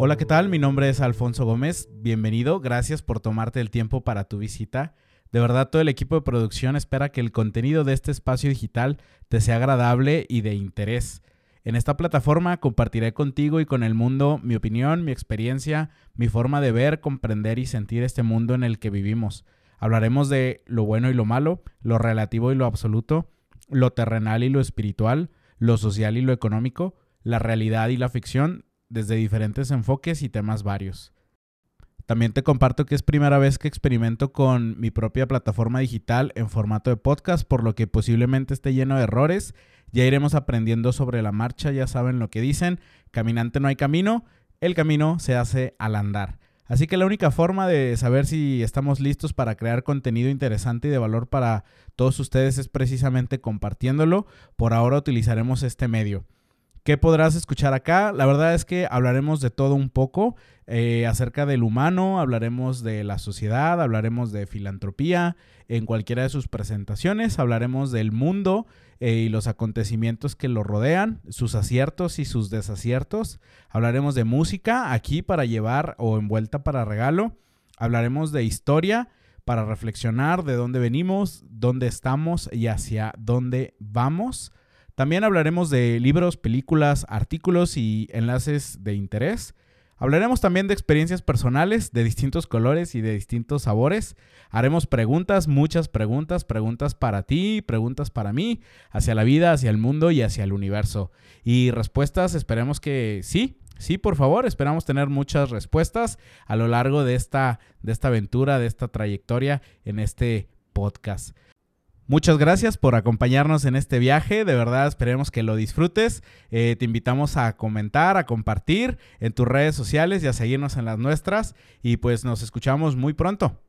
Hola, ¿qué tal? Mi nombre es Alfonso Gómez. Bienvenido. Gracias por tomarte el tiempo para tu visita. De verdad, todo el equipo de producción espera que el contenido de este espacio digital te sea agradable y de interés. En esta plataforma compartiré contigo y con el mundo mi opinión, mi experiencia, mi forma de ver, comprender y sentir este mundo en el que vivimos. Hablaremos de lo bueno y lo malo, lo relativo y lo absoluto, lo terrenal y lo espiritual, lo social y lo económico, la realidad y la ficción, desde diferentes enfoques y temas varios. También te comparto que es primera vez que experimento con mi propia plataforma digital en formato de podcast, por lo que posiblemente esté lleno de errores. Ya iremos aprendiendo sobre la marcha, ya saben lo que dicen, caminante no hay camino, el camino se hace al andar. Así que la única forma de saber si estamos listos para crear contenido interesante y de valor para todos ustedes es precisamente compartiéndolo. Por ahora utilizaremos este medio. ¿Qué podrás escuchar acá? La verdad es que hablaremos de todo un poco eh, acerca del humano, hablaremos de la sociedad, hablaremos de filantropía en cualquiera de sus presentaciones, hablaremos del mundo eh, y los acontecimientos que lo rodean, sus aciertos y sus desaciertos, hablaremos de música aquí para llevar o envuelta para regalo, hablaremos de historia para reflexionar de dónde venimos, dónde estamos y hacia dónde vamos. También hablaremos de libros, películas, artículos y enlaces de interés. Hablaremos también de experiencias personales de distintos colores y de distintos sabores. Haremos preguntas, muchas preguntas, preguntas para ti, preguntas para mí, hacia la vida, hacia el mundo y hacia el universo. Y respuestas, esperemos que sí, sí, por favor, esperamos tener muchas respuestas a lo largo de esta, de esta aventura, de esta trayectoria en este podcast. Muchas gracias por acompañarnos en este viaje. De verdad, esperemos que lo disfrutes. Eh, te invitamos a comentar, a compartir en tus redes sociales y a seguirnos en las nuestras. Y pues nos escuchamos muy pronto.